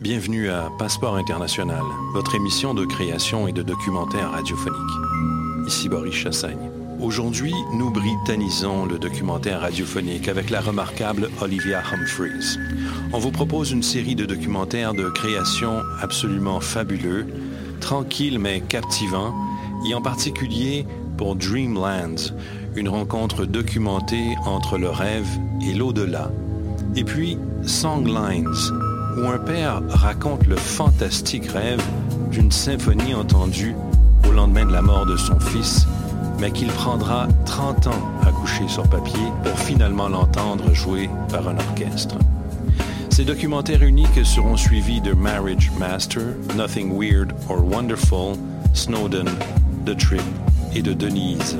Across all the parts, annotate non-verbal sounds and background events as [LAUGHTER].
bienvenue à Passeport International, votre émission de création et de documentaire radiophonique. Ici Boris Chassagne. Aujourd'hui, nous britannisons le documentaire radiophonique avec la remarquable Olivia Humphreys. On vous propose une série de documentaires de création absolument fabuleux, tranquilles mais captivants, et en particulier pour Dreamlands, une rencontre documentée entre le rêve et l'au-delà. Et puis Songlines, où un père raconte le fantastique rêve d'une symphonie entendue au lendemain de la mort de son fils, mais qu'il prendra 30 ans à coucher sur papier pour finalement l'entendre jouer par un orchestre. Ces documentaires uniques seront suivis de Marriage Master, Nothing Weird or Wonderful, Snowden, The Trip et de Denise.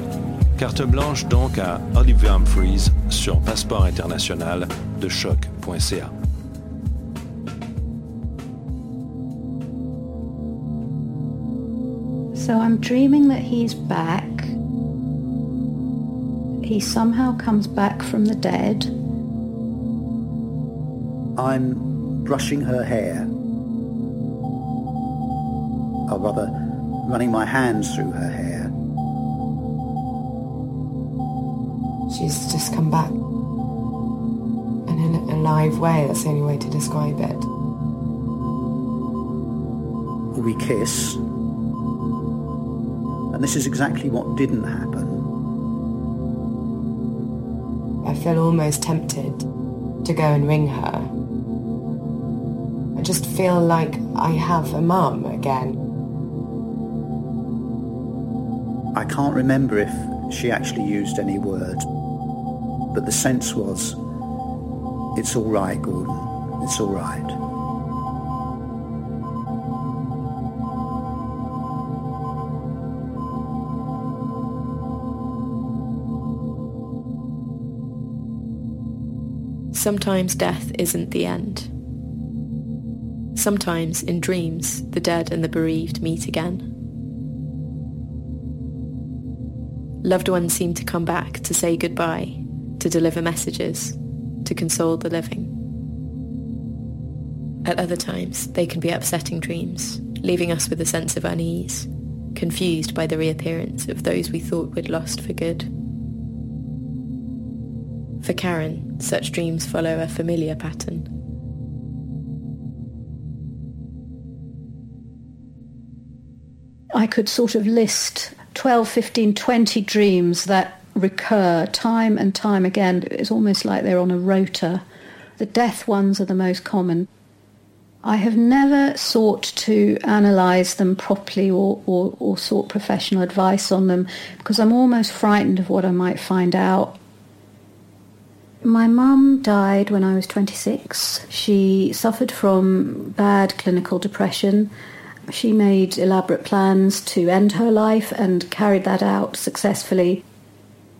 Carte blanche donc à Olivia Humphreys sur Passeport international de choc.ca. So I'm dreaming that he's back. He somehow comes back from the dead. I'm brushing her hair. Or rather, running my hands through her hair. She's just come back. And in a live way, that's the only way to describe it. We kiss. And this is exactly what didn't happen. I feel almost tempted to go and ring her. I just feel like I have a mum again. I can't remember if she actually used any words, but the sense was, it's all right, Gordon. It's all right. Sometimes death isn't the end. Sometimes, in dreams, the dead and the bereaved meet again. Loved ones seem to come back to say goodbye, to deliver messages, to console the living. At other times, they can be upsetting dreams, leaving us with a sense of unease, confused by the reappearance of those we thought we'd lost for good. For Karen, such dreams follow a familiar pattern. I could sort of list 12, 15, 20 dreams that recur time and time again. It's almost like they're on a rota. The death ones are the most common. I have never sought to analyse them properly or, or, or sought professional advice on them because I'm almost frightened of what I might find out. My mum died when I was 26. She suffered from bad clinical depression. She made elaborate plans to end her life and carried that out successfully.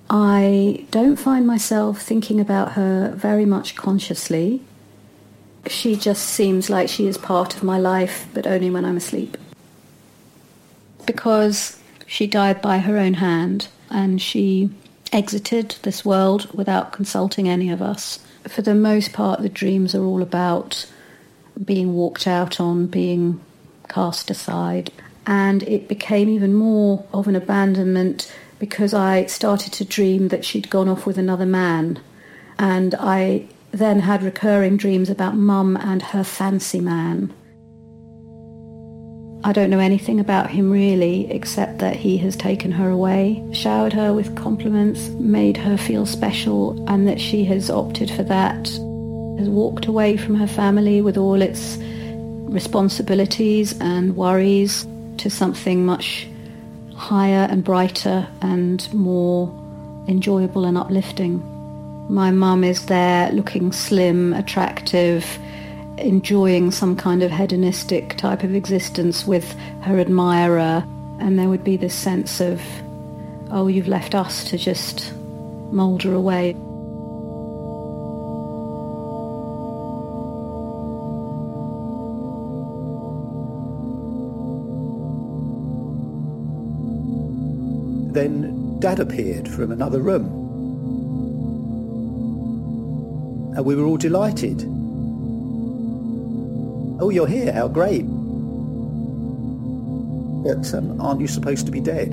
I don't find myself thinking about her very much consciously. She just seems like she is part of my life, but only when I'm asleep. Because she died by her own hand and she exited this world without consulting any of us. For the most part, the dreams are all about being walked out on, being cast aside. And it became even more of an abandonment because I started to dream that she'd gone off with another man. And I then had recurring dreams about mum and her fancy man. I don't know anything about him really, except that he has taken her away, showered her with compliments, made her feel special, and that she has opted for that, has walked away from her family with all its responsibilities and worries to something much higher and brighter and more enjoyable and uplifting. My mum is there looking slim, attractive, enjoying some kind of hedonistic type of existence with her admirer and there would be this sense of, oh, you've left us to just moulder away. Then Dad appeared from another room. And we were all delighted. Oh, you're here, how great. But um, aren't you supposed to be dead?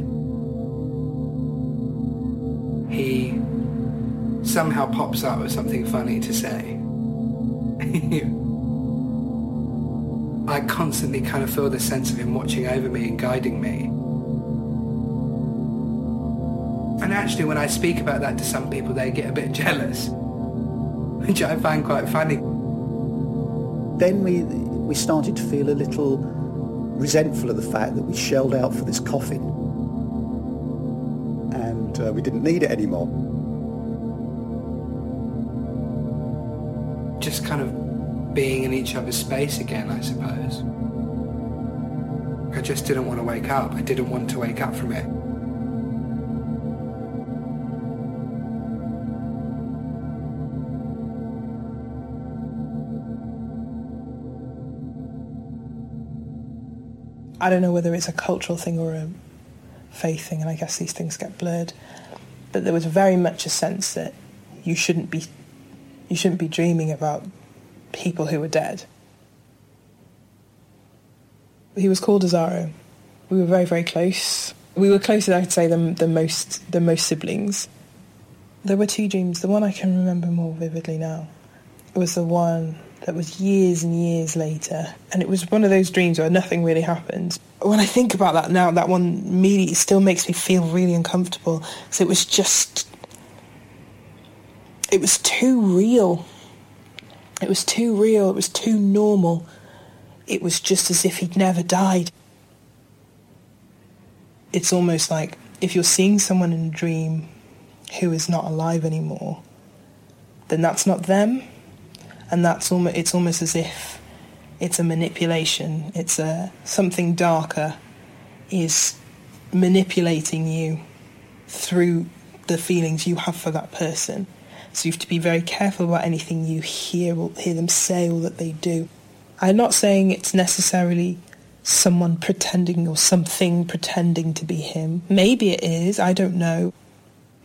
He somehow pops up with something funny to say. [LAUGHS] I constantly kind of feel the sense of him watching over me and guiding me. And actually, when I speak about that to some people, they get a bit [LAUGHS] jealous, which I find quite funny. Then we, we started to feel a little resentful of the fact that we shelled out for this coffin and uh, we didn't need it anymore. Just kind of being in each other's space again, I suppose. I just didn't want to wake up. I didn't want to wake up from it. I don't know whether it's a cultural thing or a faith thing, and I guess these things get blurred. But there was very much a sense that you shouldn't be you shouldn't be dreaming about people who were dead. He was called Azaro. We were very, very close. We were closer, I'd say, than, than most than most siblings. There were two dreams. The one I can remember more vividly now was the one that was years and years later. And it was one of those dreams where nothing really happened. When I think about that now, that one immediately still makes me feel really uncomfortable. So it was just, it was too real. It was too real. It was too normal. It was just as if he'd never died. It's almost like if you're seeing someone in a dream who is not alive anymore, then that's not them and that's almost it's almost as if it's a manipulation. It's a something darker is manipulating you through the feelings you have for that person. So you have to be very careful about anything you hear or hear them say or that they do. I'm not saying it's necessarily someone pretending or something pretending to be him. Maybe it is, I don't know.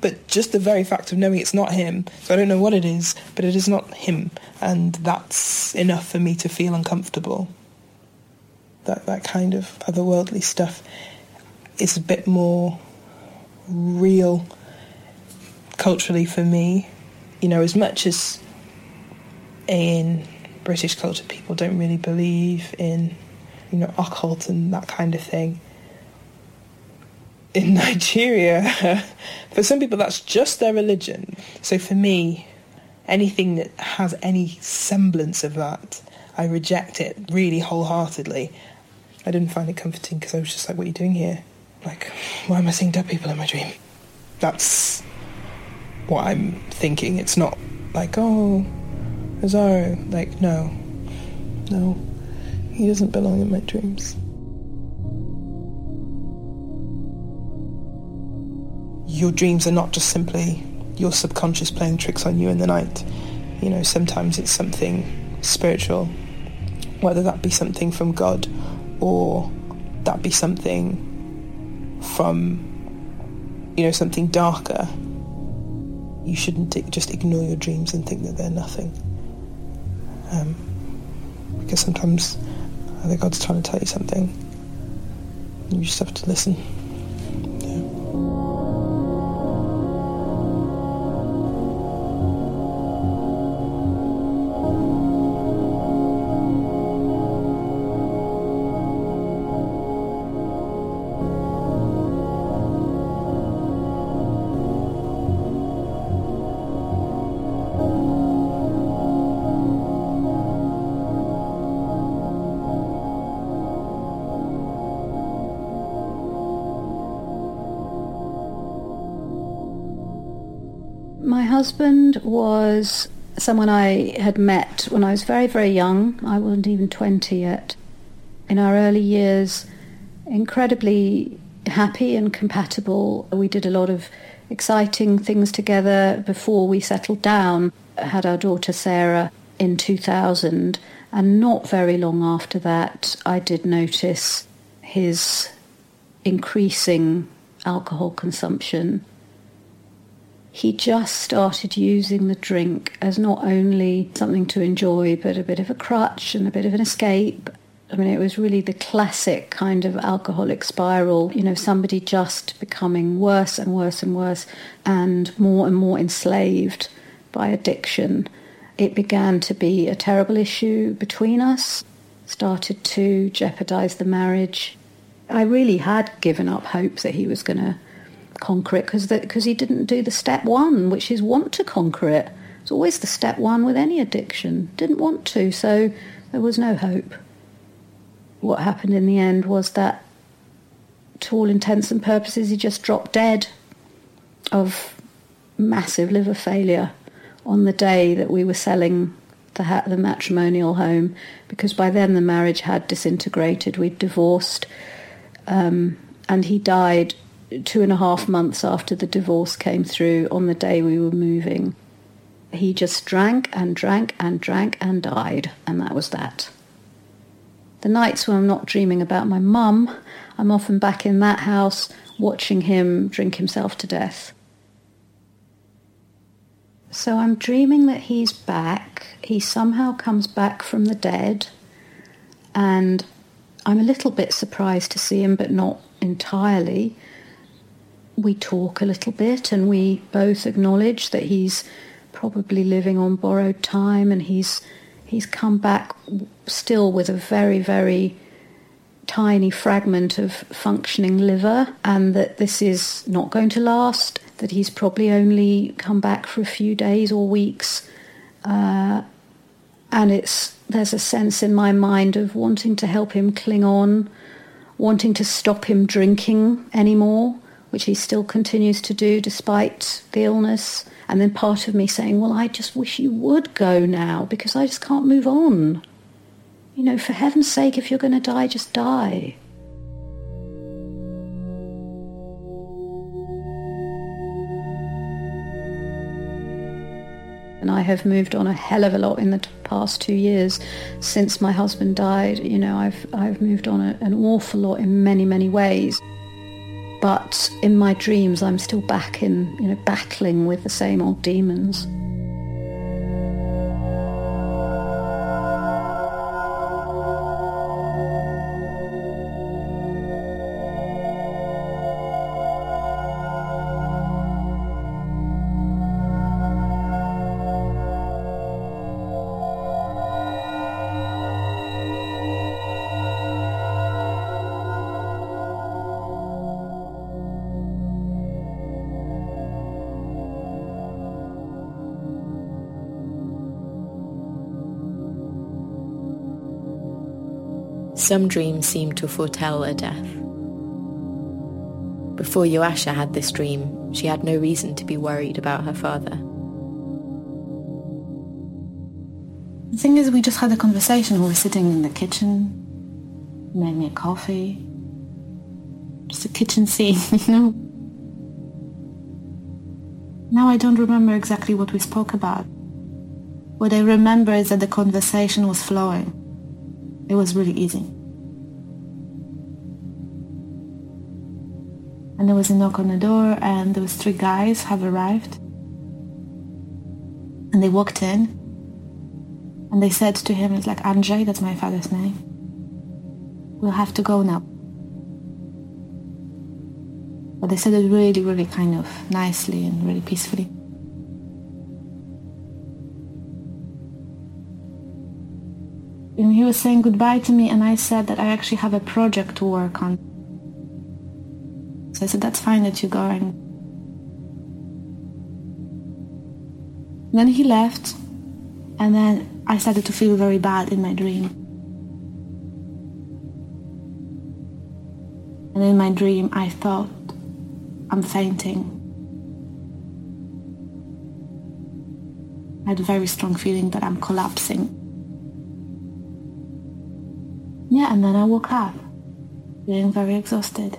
But just the very fact of knowing it's not him, so I don't know what it is, but it is not him, and that's enough for me to feel uncomfortable. That that kind of otherworldly stuff is a bit more real culturally for me. You know, as much as in British culture people don't really believe in, you know, occult and that kind of thing in [LAUGHS] Nigeria, for some people that's just their religion. So for me, anything that has any semblance of that, I reject it really wholeheartedly. I didn't find it comforting because I was just like, what are you doing here? Like, why am I seeing dead people in my dream? That's what I'm thinking. It's not like, oh, Azaro. Like, no. No. He doesn't belong in my dreams. Your dreams are not just simply your subconscious playing tricks on you in the night. You know, sometimes it's something spiritual, whether that be something from God or that be something from, you know, something darker. You shouldn't just ignore your dreams and think that they're nothing. Um, because sometimes I think God's trying to tell you something. You just have to listen. Husband was someone I had met when I was very, very young. I wasn't even 20 yet. In our early years, incredibly happy and compatible. We did a lot of exciting things together before we settled down. I had our daughter Sarah in 2000 and not very long after that I did notice his increasing alcohol consumption. He just started using the drink as not only something to enjoy but a bit of a crutch and a bit of an escape I mean, it was really the classic kind of alcoholic spiral, you know, somebody just becoming worse and worse and worse and more and more enslaved by addiction. It began to be a terrible issue between us, started to jeopardize the marriage. I really had given up hope that he was going to conquer it because he didn't do the step one, which is want to conquer it. It's always the step one with any addiction. Didn't want to, so there was no hope what happened in the end was that, to all intents and purposes, he just dropped dead of massive liver failure on the day that we were selling the, ha- the matrimonial home because by then the marriage had disintegrated. We'd divorced, um, and he died two and a half months after the divorce came through on the day we were moving. He just drank and drank and drank and died, and that was that. The nights when I'm not dreaming about my mum, I'm often back in that house watching him drink himself to death. So I'm dreaming that he's back. He somehow comes back from the dead. And I'm a little bit surprised to see him, but not entirely. We talk a little bit and we both acknowledge that he's probably living on borrowed time and he's he's come back still with a very, very tiny fragment of functioning liver and that this is not going to last, that he's probably only come back for a few days or weeks. Uh, and it's there's a sense in my mind of wanting to help him cling on, wanting to stop him drinking anymore, which he still continues to do despite the illness. And then part of me saying, well, I just wish you would go now because I just can't move on. You know, for heaven's sake, if you're going to die, just die. And I have moved on a hell of a lot in the past two years since my husband died. You know, I've, I've moved on a, an awful lot in many, many ways but in my dreams I'm still back in, you know, battling with the same old demons. Some dreams seem to foretell a death. Before Joasia had this dream, she had no reason to be worried about her father. The thing is, we just had a conversation. We were sitting in the kitchen, he made me a coffee. Just a kitchen scene, [LAUGHS] you know? Now I don't remember exactly what we spoke about. What I remember is that the conversation was flowing. It was really easy. There was a knock on the door and those three guys have arrived. And they walked in. And they said to him it's like Andrzej that's my father's name. We'll have to go now. But they said it really really kind of nicely and really peacefully. And he was saying goodbye to me and I said that I actually have a project to work on so I said, that's fine that you're going. Then he left, and then I started to feel very bad in my dream. And in my dream, I thought, I'm fainting. I had a very strong feeling that I'm collapsing. Yeah, and then I woke up, feeling very exhausted.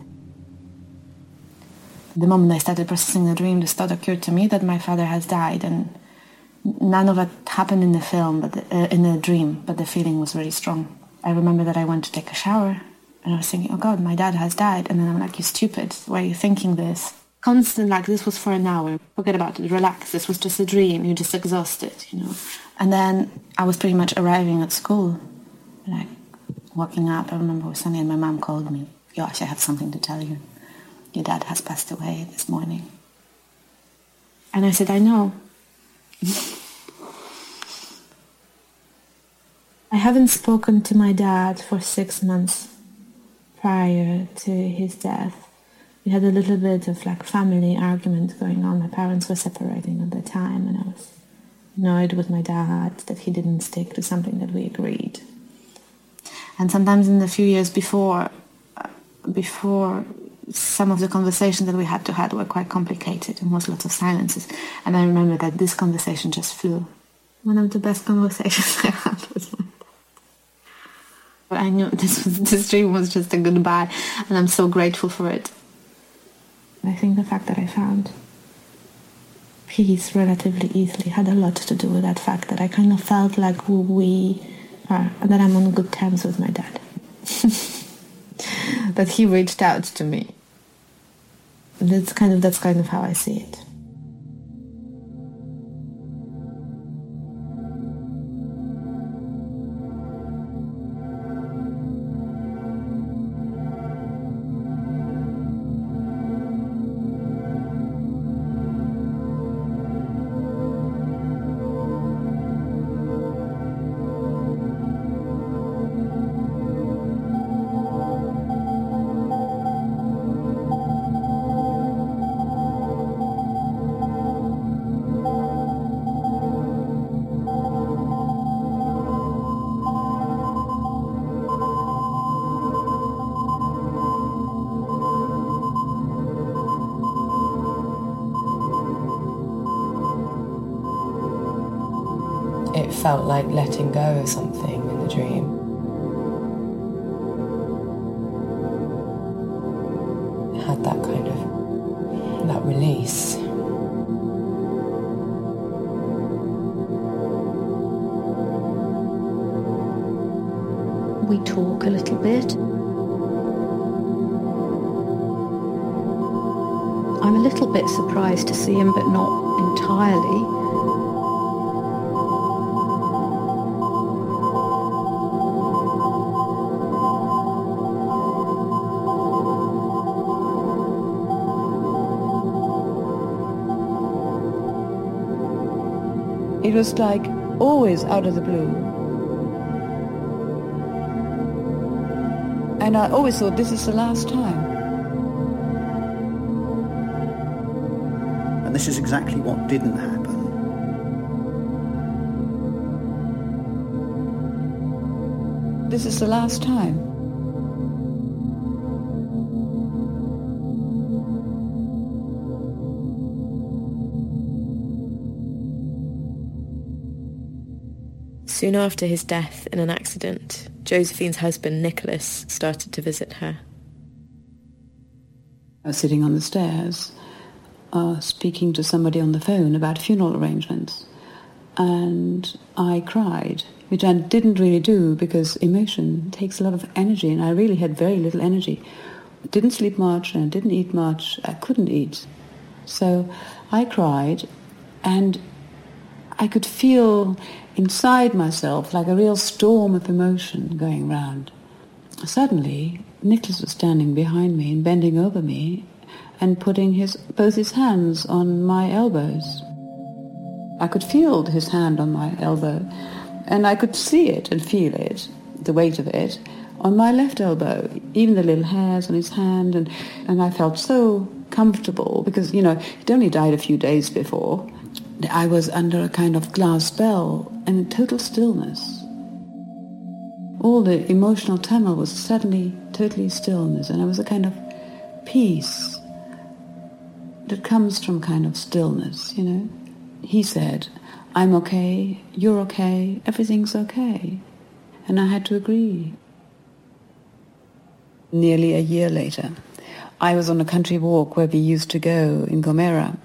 The moment I started processing the dream, this thought occurred to me that my father has died, and none of it happened in the film, but the, uh, in the dream, but the feeling was really strong. I remember that I went to take a shower, and I was thinking, oh God, my dad has died. And then I'm like, you stupid, why are you thinking this? Constant, like, this was for an hour. Forget about it, relax. This was just a dream. You're just exhausted, you know. And then I was pretty much arriving at school, like, walking up. I remember and my mom called me. Gosh, I have something to tell you. Your dad has passed away this morning. And I said, I know. [LAUGHS] I haven't spoken to my dad for six months prior to his death. We had a little bit of like family argument going on. My parents were separating at the time and I was annoyed with my dad that he didn't stick to something that we agreed. And sometimes in the few years before, uh, before some of the conversations that we had to had were quite complicated and was lots of silences. And I remember that this conversation just flew. One of the best conversations [LAUGHS] I had was my but I knew this was, [LAUGHS] this dream was just a goodbye, and I'm so grateful for it. I think the fact that I found peace relatively easily had a lot to do with that fact that I kind of felt like we are, that I'm on good terms with my dad. [LAUGHS] that he reached out to me. That's kind of that's kind of how I see it. Like letting go of something It was like always out of the blue. And I always thought this is the last time. And this is exactly what didn't happen. This is the last time. Soon after his death in an accident, Josephine's husband Nicholas started to visit her. I was sitting on the stairs, uh, speaking to somebody on the phone about funeral arrangements, and I cried, which I didn't really do because emotion takes a lot of energy, and I really had very little energy. Didn't sleep much and didn't eat much. I couldn't eat. So I cried, and I could feel inside myself like a real storm of emotion going round. Suddenly, Nicholas was standing behind me and bending over me and putting his, both his hands on my elbows. I could feel his hand on my elbow, and I could see it and feel it, the weight of it, on my left elbow, even the little hairs on his hand, and, and I felt so comfortable because, you know, he'd only died a few days before. I was under a kind of glass spell and total stillness. All the emotional turmoil was suddenly totally stillness, and there was a kind of peace that comes from kind of stillness, you know. He said, I'm okay, you're okay, everything's okay. And I had to agree. Nearly a year later, I was on a country walk where we used to go in Gomera.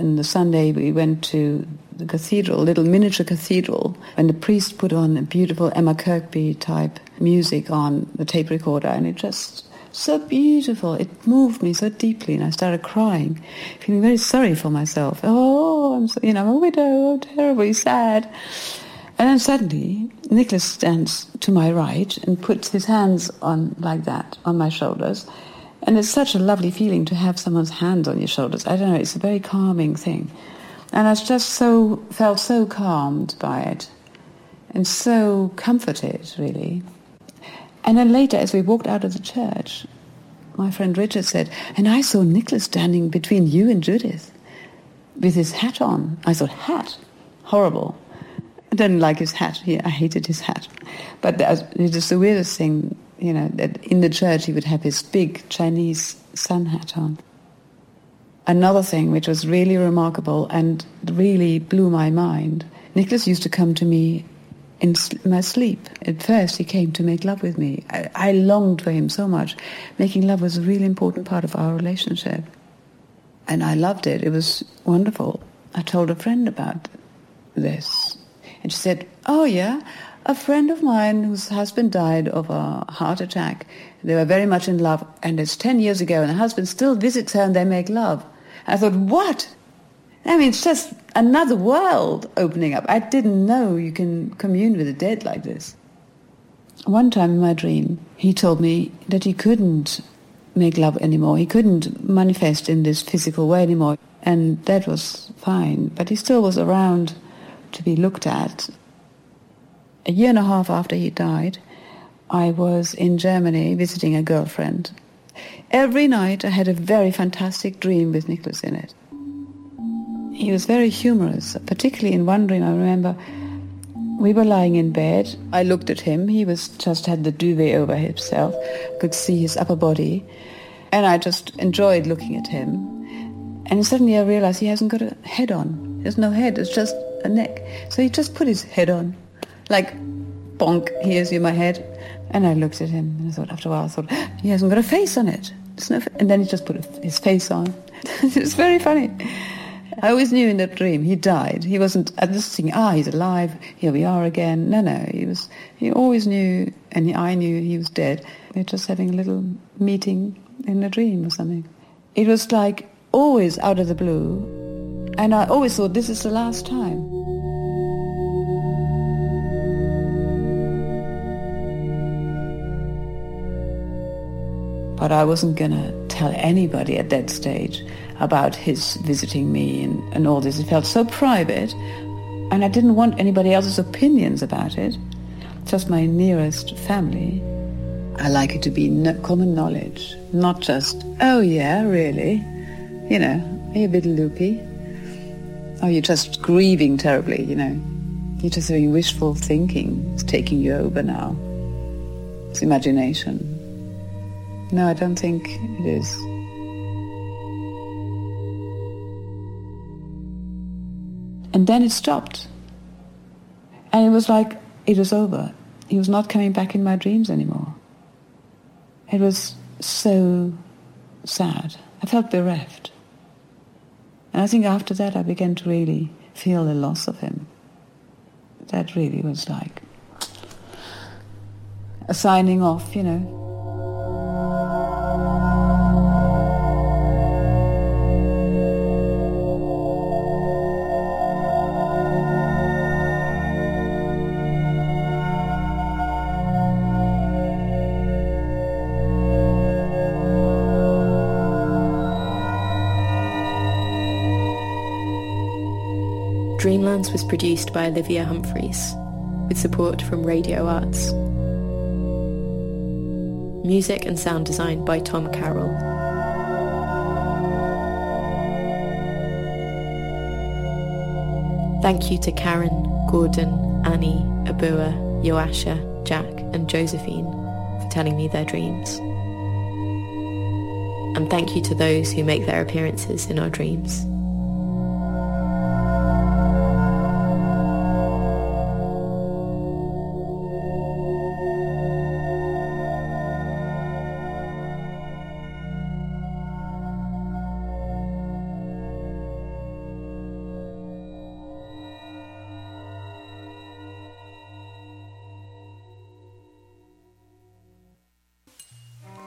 And the Sunday we went to the cathedral, little miniature cathedral, and the priest put on a beautiful Emma Kirkby type music on the tape recorder, and it just so beautiful. It moved me so deeply, and I started crying, feeling very sorry for myself. Oh, I'm so, you know, I'm a widow, oh, terribly sad. And then suddenly, Nicholas stands to my right and puts his hands on like that on my shoulders. And it's such a lovely feeling to have someone's hands on your shoulders. I don't know, it's a very calming thing. And I just so felt so calmed by it and so comforted, really. And then later, as we walked out of the church, my friend Richard said, and I saw Nicholas standing between you and Judith with his hat on. I thought, hat? Horrible. I didn't like his hat. I hated his hat. But it was the weirdest thing, you know, in the church he would have his big Chinese sun hat on. Another thing which was really remarkable and really blew my mind, Nicholas used to come to me in my sleep. At first, he came to make love with me. I, I, longed for him so much. Making love was a really important part of our relationship. And I loved it. It was wonderful. I told a friend about this. And she said, Oh, yeah, a friend of mine whose husband died of a heart attack. They were very much in love, and it's 10 years ago, and the husband still visits her and they make love. I thought, What? I mean, it's just another world opening up. I didn't know you can commune with the dead like this. One time in my dream, he told me that he couldn't make love anymore. He couldn't manifest in this physical way anymore. And that was fine. But he still was around to be looked at. A year and a half after he died, I was in Germany visiting a girlfriend. Every night I had a very fantastic dream with Nicholas in it. He was very humorous, particularly in one dream I remember we were lying in bed. I looked at him. He was just had the duvet over himself, could see his upper body, and I just enjoyed looking at him. And suddenly I realized he hasn't got a head on. There's no head. It's just a neck. So he just put his head on, like, bonk. Here's you my head. And I looked at him, and I thought after a while, I thought he hasn't got a face on it. No and then he just put his face on. [LAUGHS] it's very funny. I always knew in that dream he died. He wasn't I just thinking, ah, he's alive. Here we are again. No, no. He was. He always knew, and he, I knew he was dead. We were just having a little meeting in a dream or something. It was like always out of the blue, and I always thought this is the last time. But I wasn't gonna tell anybody at that stage about his visiting me and, and all this. It felt so private, and I didn't want anybody else's opinions about it, just my nearest family. I like it to be no, common knowledge, not just, oh yeah, really? You know, are you a bit loopy? Are you're just grieving terribly, you know? You're just having wishful thinking. It's taking you over now. It's imagination. No, I don't think it is. And then it stopped. And it was like it was over. He was not coming back in my dreams anymore. It was so sad. I felt bereft. And I think after that I began to really feel the loss of him. That really was like a signing off, you know. Dreamlands was produced by Olivia Humphreys, with support from Radio Arts. Music and sound design by Tom Carroll. Thank you to Karen, Gordon, Annie, Abua, Joasia, Jack and Josephine for telling me their dreams. And thank you to those who make their appearances in our dreams.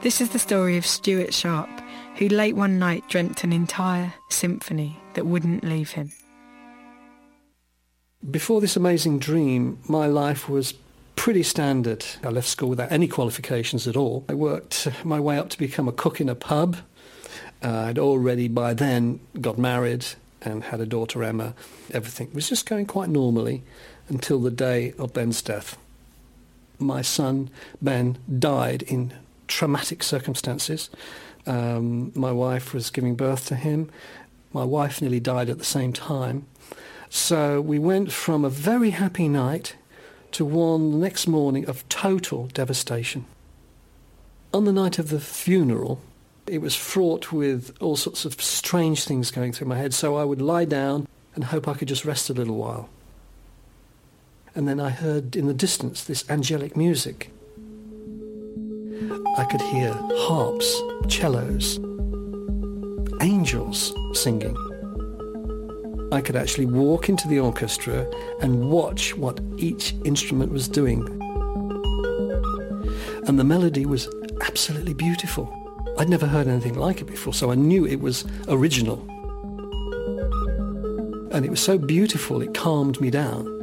This is the story of Stuart Sharp, who late one night dreamt an entire symphony that wouldn't leave him. Before this amazing dream, my life was pretty standard. I left school without any qualifications at all. I worked my way up to become a cook in a pub. Uh, I'd already by then got married and had a daughter, Emma. Everything was just going quite normally until the day of Ben's death. My son, Ben, died in traumatic circumstances. Um, my wife was giving birth to him. My wife nearly died at the same time. So we went from a very happy night to one the next morning of total devastation. On the night of the funeral, it was fraught with all sorts of strange things going through my head, so I would lie down and hope I could just rest a little while. And then I heard in the distance this angelic music. I could hear harps, cellos, angels singing. I could actually walk into the orchestra and watch what each instrument was doing. And the melody was absolutely beautiful. I'd never heard anything like it before, so I knew it was original. And it was so beautiful, it calmed me down.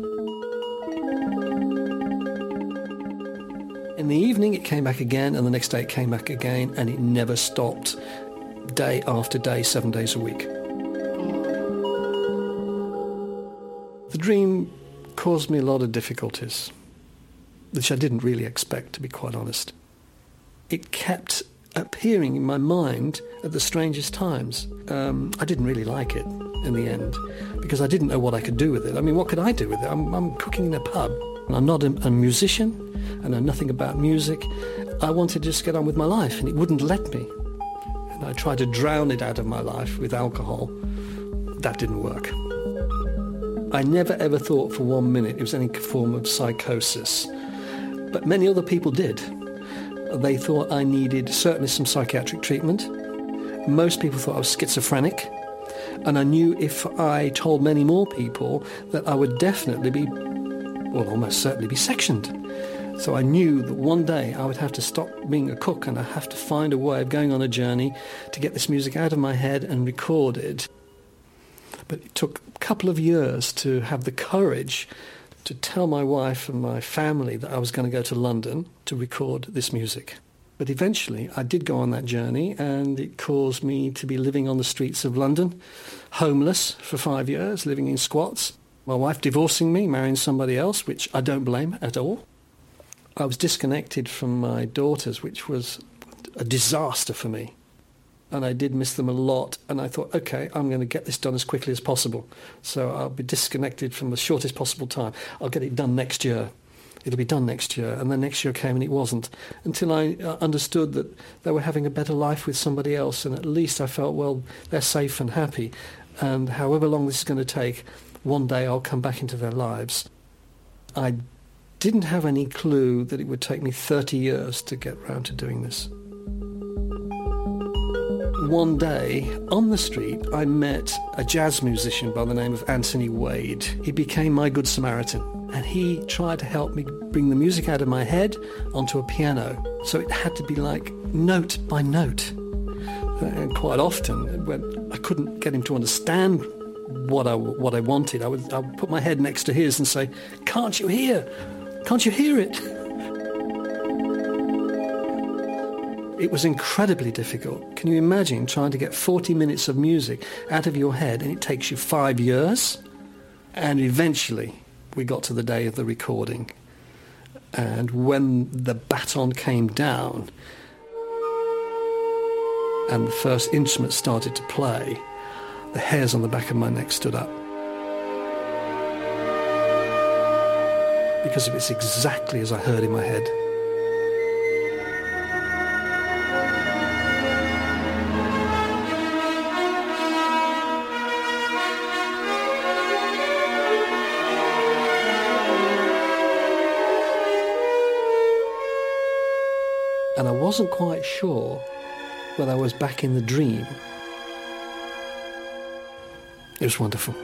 The evening, it came back again, and the next day it came back again, and it never stopped, day after day, seven days a week. The dream caused me a lot of difficulties, which I didn't really expect, to be quite honest. It kept appearing in my mind at the strangest times. Um, I didn't really like it in the end because I didn't know what I could do with it. I mean, what could I do with it? I'm, I'm cooking in a pub. I'm not a, musician. I know nothing about music. I wanted to just get on with my life, and it wouldn't let me. And I tried to drown it out of my life with alcohol. That didn't work. I never ever thought for one minute it was any form of psychosis. But many other people did. They thought I needed certainly some psychiatric treatment. Most people thought I was schizophrenic. And I knew if I told many more people that I would definitely be, well, almost certainly be sectioned. So I knew that one day I would have to stop being a cook and I have to find a way of going on a journey to get this music out of my head and recorded. But it took a couple of years to have the courage to tell my wife and my family that I was going to go to London to record this music. But eventually I did go on that journey and it caused me to be living on the streets of London, homeless for five years, living in squats. My wife divorcing me, marrying somebody else, which I don't blame at all. I was disconnected from my daughters, which was a disaster for me. And I did miss them a lot. And I thought, okay, I'm going to get this done as quickly as possible. So I'll be disconnected from the shortest possible time. I'll get it done next year. It'll be done next year. And then next year came and it wasn't. Until I uh, understood that they were having a better life with somebody else. And at least I felt, well, they're safe and happy. And however long this is going to take, one day I'll come back into their lives. I didn't have any clue that it would take me 30 years to get round to doing this. One day, on the street, I met a jazz musician by the name of Anthony Wade. He became my good Samaritan, and he tried to help me bring the music out of my head onto a piano. So it had to be like note by note. And quite often, when I couldn't get him to understand what I, what I wanted, I would, I would put my head next to his and say, can't you hear? Can't you hear it? It was incredibly difficult. Can you imagine trying to get 40 minutes of music out of your head and it takes you five years? And eventually we got to the day of the recording. And when the baton came down and the first instrument started to play, the hairs on the back of my neck stood up. Because it was exactly as I heard in my head. and I wasn't quite sure whether I was back in the dream. It was wonderful.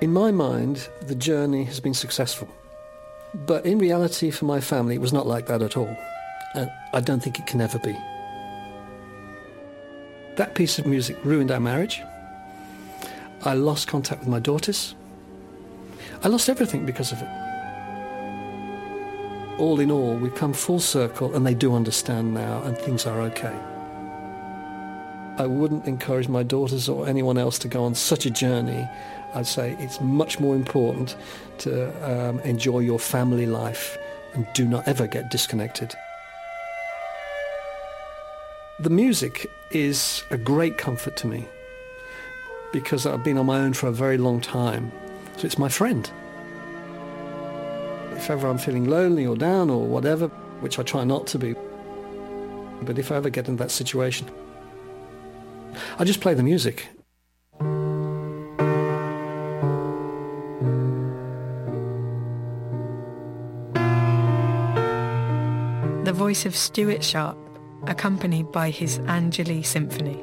In my mind, the journey has been successful. But in reality, for my family, it was not like that at all. And I don't think it can ever be. That piece of music ruined our marriage. I lost contact with my daughters. I lost everything because of it. All in all, we've come full circle and they do understand now and things are okay. I wouldn't encourage my daughters or anyone else to go on such a journey. I'd say it's much more important to um, enjoy your family life and do not ever get disconnected. The music is a great comfort to me because I've been on my own for a very long time. So it's my friend. If ever I'm feeling lonely or down or whatever, which I try not to be, but if I ever get in that situation, I just play the music. The voice of Stuart Sharp, accompanied by his Angeli Symphony.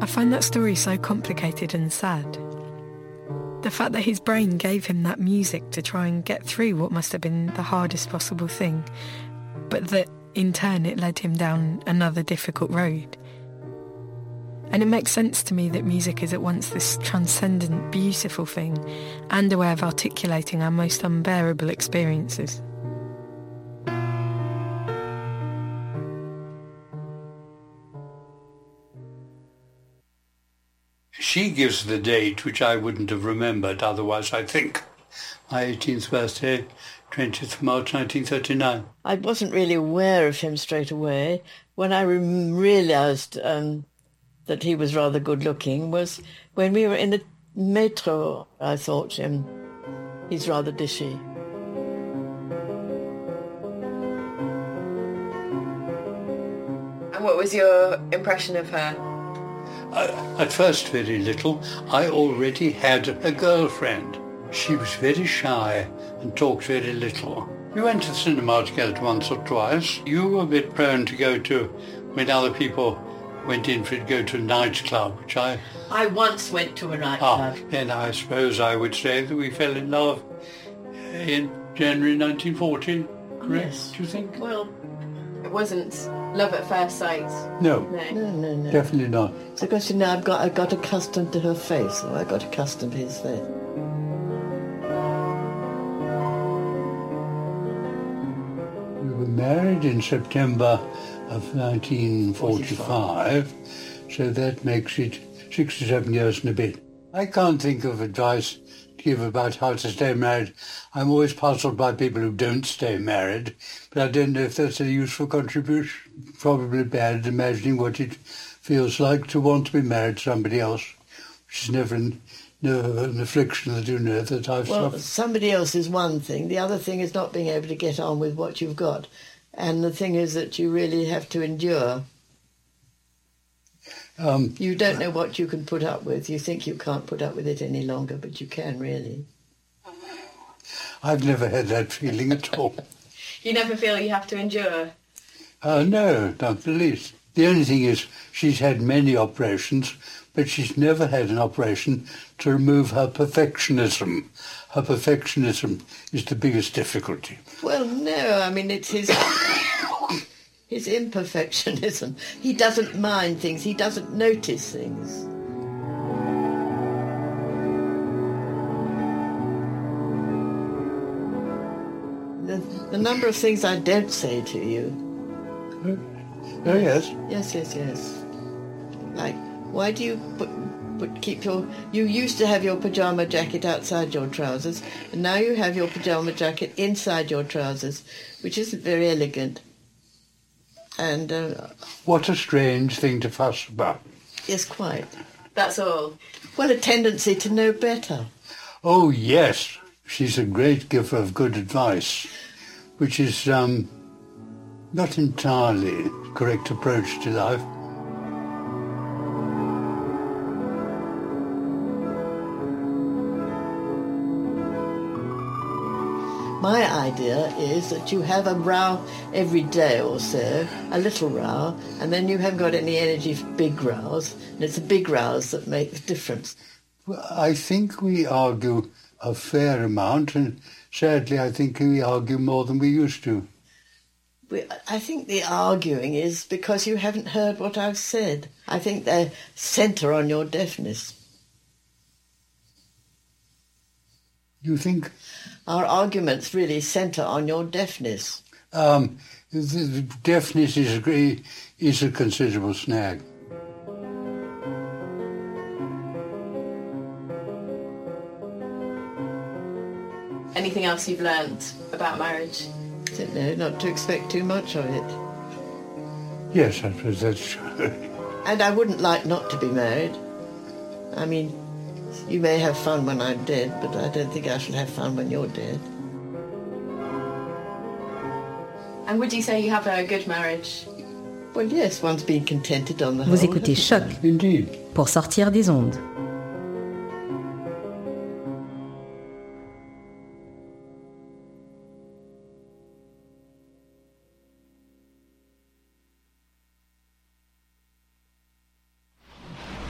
I find that story so complicated and sad. The fact that his brain gave him that music to try and get through what must have been the hardest possible thing, but that in turn it led him down another difficult road. And it makes sense to me that music is at once this transcendent, beautiful thing and a way of articulating our most unbearable experiences. She gives the date, which I wouldn't have remembered otherwise, I think. My 18th birthday, 20th March 1939. I wasn't really aware of him straight away. When I re- realised um, that he was rather good looking was when we were in the metro. I thought him, he's rather dishy. And what was your impression of her? Uh, at first very little. I already had a girlfriend. She was very shy and talked very little. We went to the cinema together once or twice. You were a bit prone to go to when other people went in for to go to a nightclub, which I... I once went to a Ah, nightclub. then I suppose I would say that we fell in love in January 1940. Correct, Yes. do you think? Well, It wasn't love at first sight. No. no, no, no. Definitely not. It's a question now I've got, I got accustomed to her face, or I got accustomed to his face. We were married in September of 1945, so that makes it 67 years and a bit. I can't think of advice give about how to stay married. I'm always puzzled by people who don't stay married, but I don't know if that's a useful contribution. Probably bad imagining what it feels like to want to be married to somebody else, which is never an, never an affliction that you know that I've Well, suffered. somebody else is one thing. The other thing is not being able to get on with what you've got. And the thing is that you really have to endure. Um, You don't know what you can put up with. You think you can't put up with it any longer, but you can really. I've never had that feeling at all. [LAUGHS] You never feel you have to endure. Uh, no, not the least. The only thing is she's had many operations, but she's never had an operation to remove her perfectionism. Her perfectionism is the biggest difficulty. Well, no, I mean, it's his, his imperfectionism. He doesn't mind things. He doesn't notice things. The, the number of things I don't say to you. Oh, yes. Yes, yes, yes. Like, why do you put, put keep your? You used to have your pajama jacket outside your trousers, and now you have your pajama jacket inside your trousers, which isn't very elegant. And uh, What a strange thing to fuss about. yes, quite. That's all. Well, a tendency to know better. Oh, yes. She's a great giver of good advice, which is um, not entirely correct approach to life. Idea is that you have a row every day or so, a little row, and then you haven't got any energy for big rows, and it's the big rows that make the difference. Well, I think we argue a fair amount, and sadly, I think we argue more than we used to. I think the arguing is because you haven't heard what I've said. I think they centre on your deafness. You think? Our arguments really centre on your deafness. Um, the, the deafness is a, is a considerable snag. Anything else you've learnt about marriage? Don't know, not to expect too much of it. Yes, I suppose that's true. [LAUGHS] And I wouldn't like not to be married. I mean, you may have fun when I'm dead, but I don't think I shall have fun when you're dead. And would you say you have a good marriage? Well, yes, one's been contented on the Vous écoutez CHOQ Indeed. pour sortir des ondes.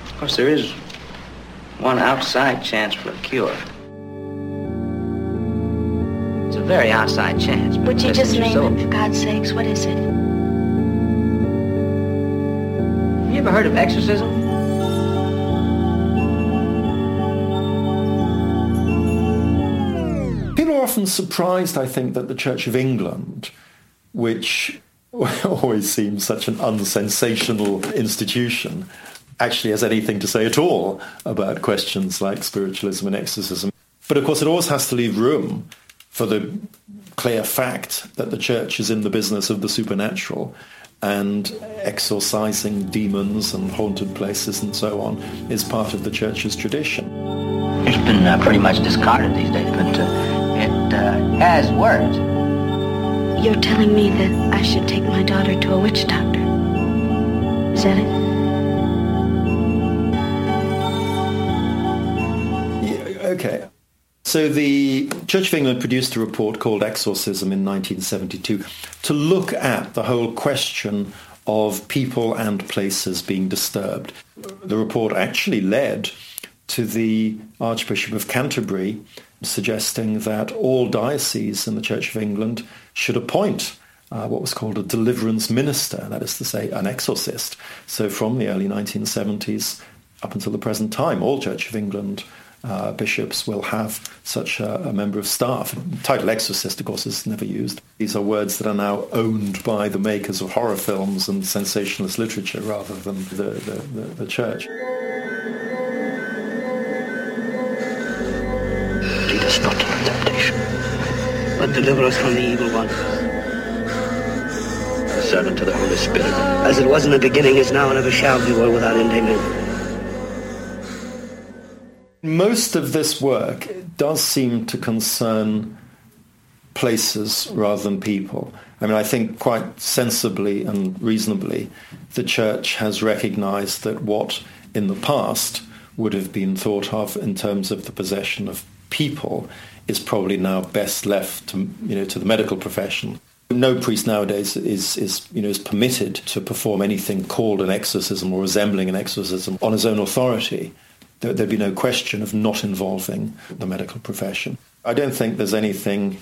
Of course, there is one outside chance for a cure. It's a very outside chance. but Would you just name yourself. it, for God's sakes? What is it? Have you ever heard of exorcism? People are often surprised, I think, that the Church of England, which [LAUGHS] always seems such an unsensational institution, actually has anything to say at all about questions like spiritualism and exorcism. But of course, it always has to leave room for the clear fact that the Church is in the business of the supernatural and exorcising demons and haunted places and so on is part of the Church's tradition. It's been uh, pretty much discarded these days, but uh, it uh, has worked. You're telling me that I should take my daughter to a witch doctor. Is that it? Okay. So the Church of England produced a report called Exorcism in 1972 to look at the whole question of people and places being disturbed. The report actually led to the Archbishop of Canterbury suggesting that all dioceses in the Church of England should appoint uh, what was called a deliverance minister, that is to say, an exorcist. So from the early 1970s up until the present time, all Church of England uh, bishops will have such a, a member of staff. Title exorcist, of course, is never used. These are words that are now owned by the makers of horror films and sensationalist literature rather than the, the, the, the church. Lead us not into temptation, but deliver us from the evil one. The servant of the Holy Spirit. As it was in the beginning, is now, and ever shall be, world without end. Amen. Most of this work does seem to concern places rather than people. I mean, I think quite sensibly and reasonably, the church has recognized that what in the past would have been thought of in terms of the possession of people is probably now best left to, you know, to the medical profession. No priest nowadays is, is, you know, is permitted to perform anything called an exorcism or resembling an exorcism on his own authority there- there'd be no question of not involving the medical profession. I don't think there's anything,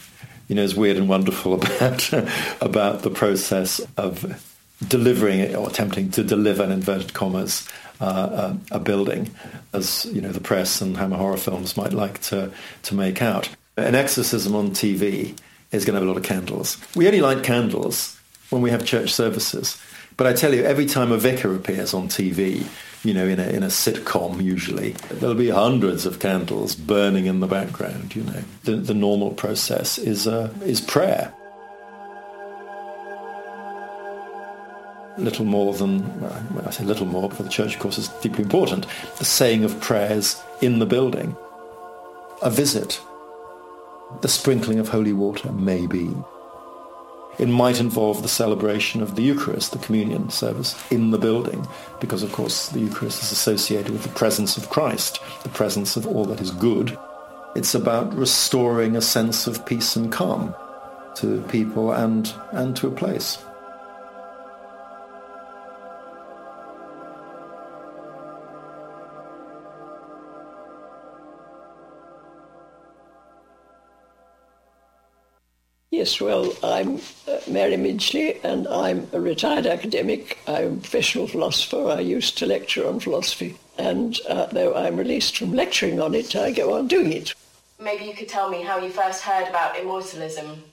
you know, as weird and wonderful [LAUGHS] about about the process of delivering it or attempting to deliver, in inverted commas, uh, a, a building, as you know, the press and Hammer horror films might like to to make out. An exorcism on TV is going to have a lot of candles. We only light candles when we have church services. But I tell you, every time a vicar appears on TV, you know, in a, in a sitcom usually, there'll be hundreds of candles burning in the background, you know. The, the normal process is, uh, is prayer. Little more than, well, I say little more, but for the church, of course, is deeply important. The saying of prayers in the building. A visit. The sprinkling of holy water, maybe. It might involve the celebration of the Eucharist, the communion service, in the building, because of course the Eucharist is associated with the presence of Christ, the presence of all that is good. It's about restoring a sense of peace and calm to people and, and to a place. Yes, well, I'm uh, Mary Midgley and I'm a retired academic. I'm a professional philosopher. I used to lecture on philosophy. And uh, though I'm released from lecturing on it, I go on doing it. Maybe you could tell me how you first heard about immortalism.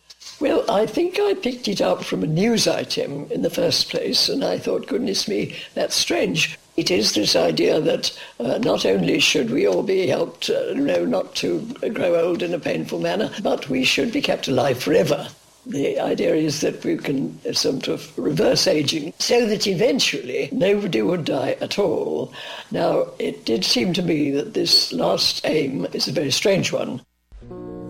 Well, I think I picked it up from a news item in the first place, and I thought, goodness me, that's strange. It is this idea that uh, not only should we all be helped, uh, not to grow old in a painful manner, but we should be kept alive forever. The idea is that we can sort of reverse aging so that eventually nobody would die at all. Now, it did seem to me that this last aim is a very strange one.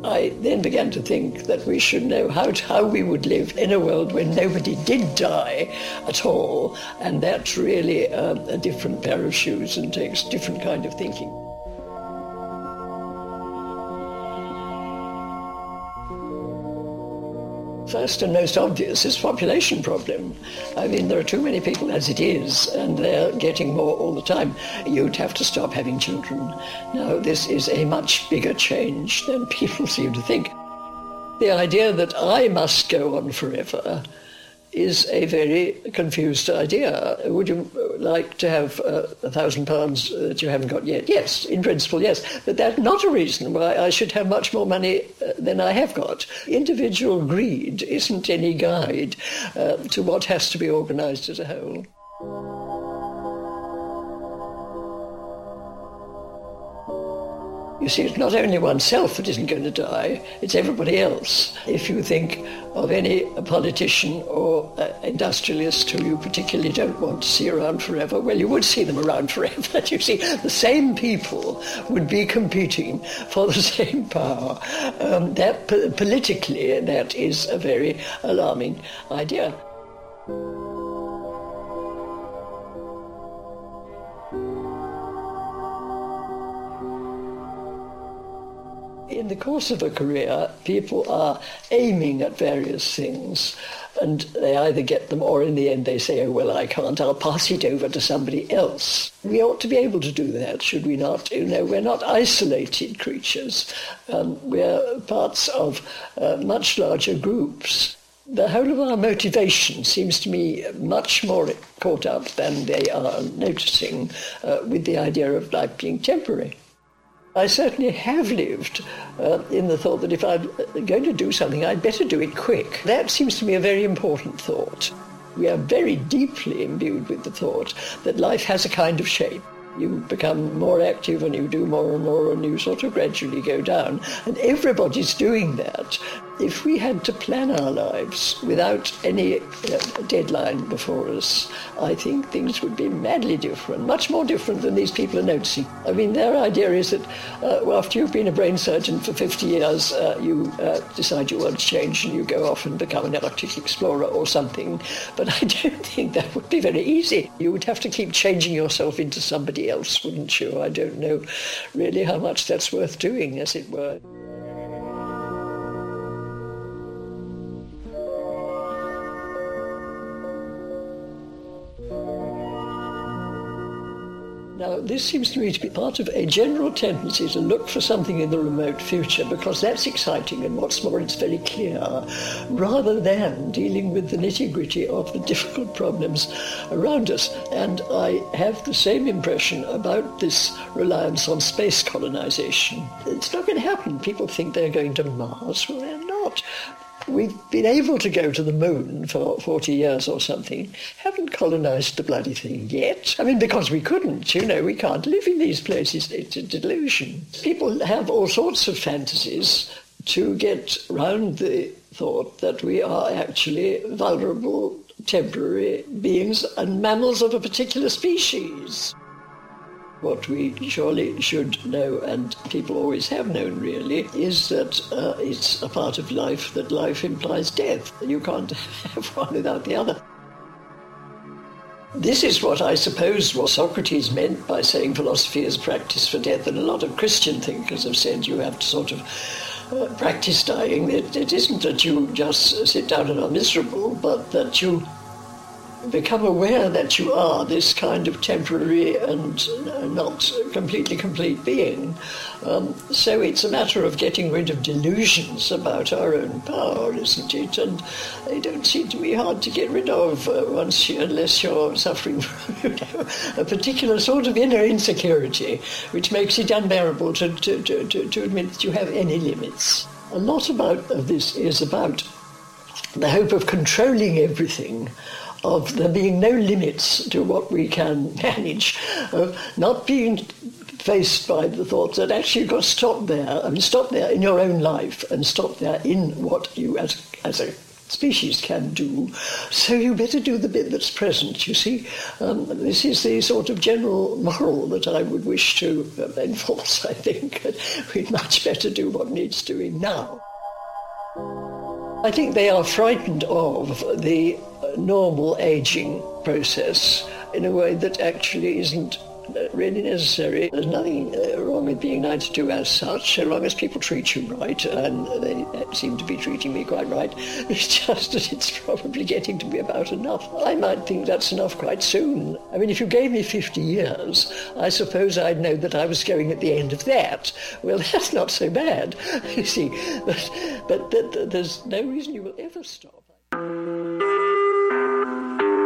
I then began to think that we should know how, to, how we would live in a world where nobody did die at all, and that's really um, a different pair of shoes and takes different kind of thinking. First and most obvious is population problem. I mean, there are too many people as it is, and they're getting more all the time. You'd have to stop having children. Now, this is a much bigger change than [LAUGHS] people seem to think. The idea that I must go on forever is a very confused idea. Would you like to have uh, a thousand pounds that you haven't got yet? Yes, in principle, yes. But that's not a reason why I should have much more money uh, than I have got. Individual greed isn't any guide uh, to what has to be organised as a whole. You see, it's not only oneself that isn't going to die, it's everybody else. If you think of any politician or uh, industrialist who you particularly don't want to see around forever, well, you would see them around forever. [LAUGHS] you see, the same people would be competing for the [LAUGHS] same power. Um, that politically, that is a very alarming idea. In the course of a career, people are aiming at various things and they either get them or in the end they say, oh, well, I can't, I'll pass it over to somebody else. We ought to be able to do that, should we not? You know, we're not isolated creatures. Um, we're parts of uh, much larger groups. The whole of our motivation seems to me much more caught up than they are noticing uh, with the idea of life being temporary. I certainly have lived uh, in the thought that if I'm going to do something, I'd better do it quick. That seems to me a very important thought. We are very deeply imbued with the thought that life has a kind of shape. You become more active and you do more and more and you sort of gradually go down. And everybody's doing that. If we had to plan our lives without any uh, deadline before us, I think things would be madly different, much more different than these people are noticing. I mean, their idea is that uh, after you've been a brain surgeon for 50 years, uh, you uh, decide you want to change and you go off and become an Arctic explorer or something. But I [LAUGHS] don't think that would be very easy. You would have to keep changing yourself into somebody else, wouldn't you? I don't know really how much that's worth doing, as it were. Now, this seems to me to be part of a general tendency to look for something in the remote future because that's exciting and what's more, it's very clear, rather than dealing with the nitty-gritty of the difficult problems around us. And I have the same impression about this reliance on space colonization. It's not going to happen. People think they're going to Mars. Well, they're not. We've been able to go to the moon for 40 years or something. Haven't colonized the bloody thing yet. I mean, because we couldn't, you know, we can't live in these places. It's a delusion. People have all sorts of fantasies to get round the thought that we are actually vulnerable, temporary beings and mammals of a particular species. What we surely should know, and people always have known really, is that uh, it's a part of life that life implies death. You can't [LAUGHS] have one without the other. This is what I suppose what Socrates meant by saying philosophy is practice for death, and a lot of Christian thinkers have said you have to sort of uh, practice dying. It, it isn't that you just sit down and are miserable, but that you become aware that you are this kind of temporary and not completely complete being. Um, so it's a matter of getting rid of delusions about our own power, isn't it? And they don't seem to be hard to get rid of uh, once you, unless you're suffering [LAUGHS] from you know, a particular sort of inner insecurity, which makes it unbearable to, to, to, to, to admit that you have any limits. A lot about of this is about the hope of controlling everything of there being no limits to what we can [LAUGHS] manage, of not being faced by the thought that actually you've got to stop there, I mean, stop there in your own life and stop there in what you as, as a species can do. So you better do the bit that's present, you see. Um, this is the sort of general moral that I would wish to uh, enforce, I think. [LAUGHS] We'd much better do what needs doing now. I think they are frightened of the normal aging process in a way that actually isn't really necessary. There's nothing uh, wrong with being 92 as such, so long as people treat you right, and they seem to be treating me quite right. [LAUGHS] It's just that it's probably getting to be about enough. I might think that's enough quite soon. I mean, if you gave me 50 years, I suppose I'd know that I was going at the end of that. Well, [LAUGHS] that's not so bad, [LAUGHS] you see, but, but, but there's no reason you will ever stop.